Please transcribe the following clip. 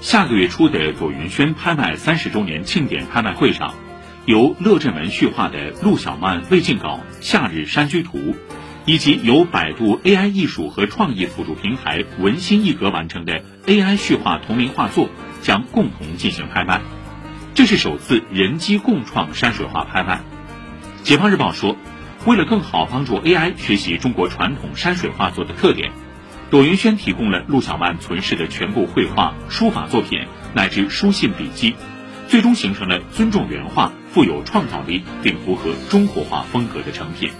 下个月初的朵云轩拍卖三十周年庆典拍卖会上，由乐正文续画的陆小曼未进稿《夏日山居图》，以及由百度 AI 艺术和创意辅助平台文心一格完成的 AI 续画同名画作，将共同进行拍卖。这是首次人机共创山水画拍卖。解放日报说，为了更好帮助 AI 学习中国传统山水画作的特点，朵云轩提供了陆小曼存世的全部绘画、书法作品乃至书信笔记，最终形成了尊重原画、富有创造力并符合中国画风格的成品。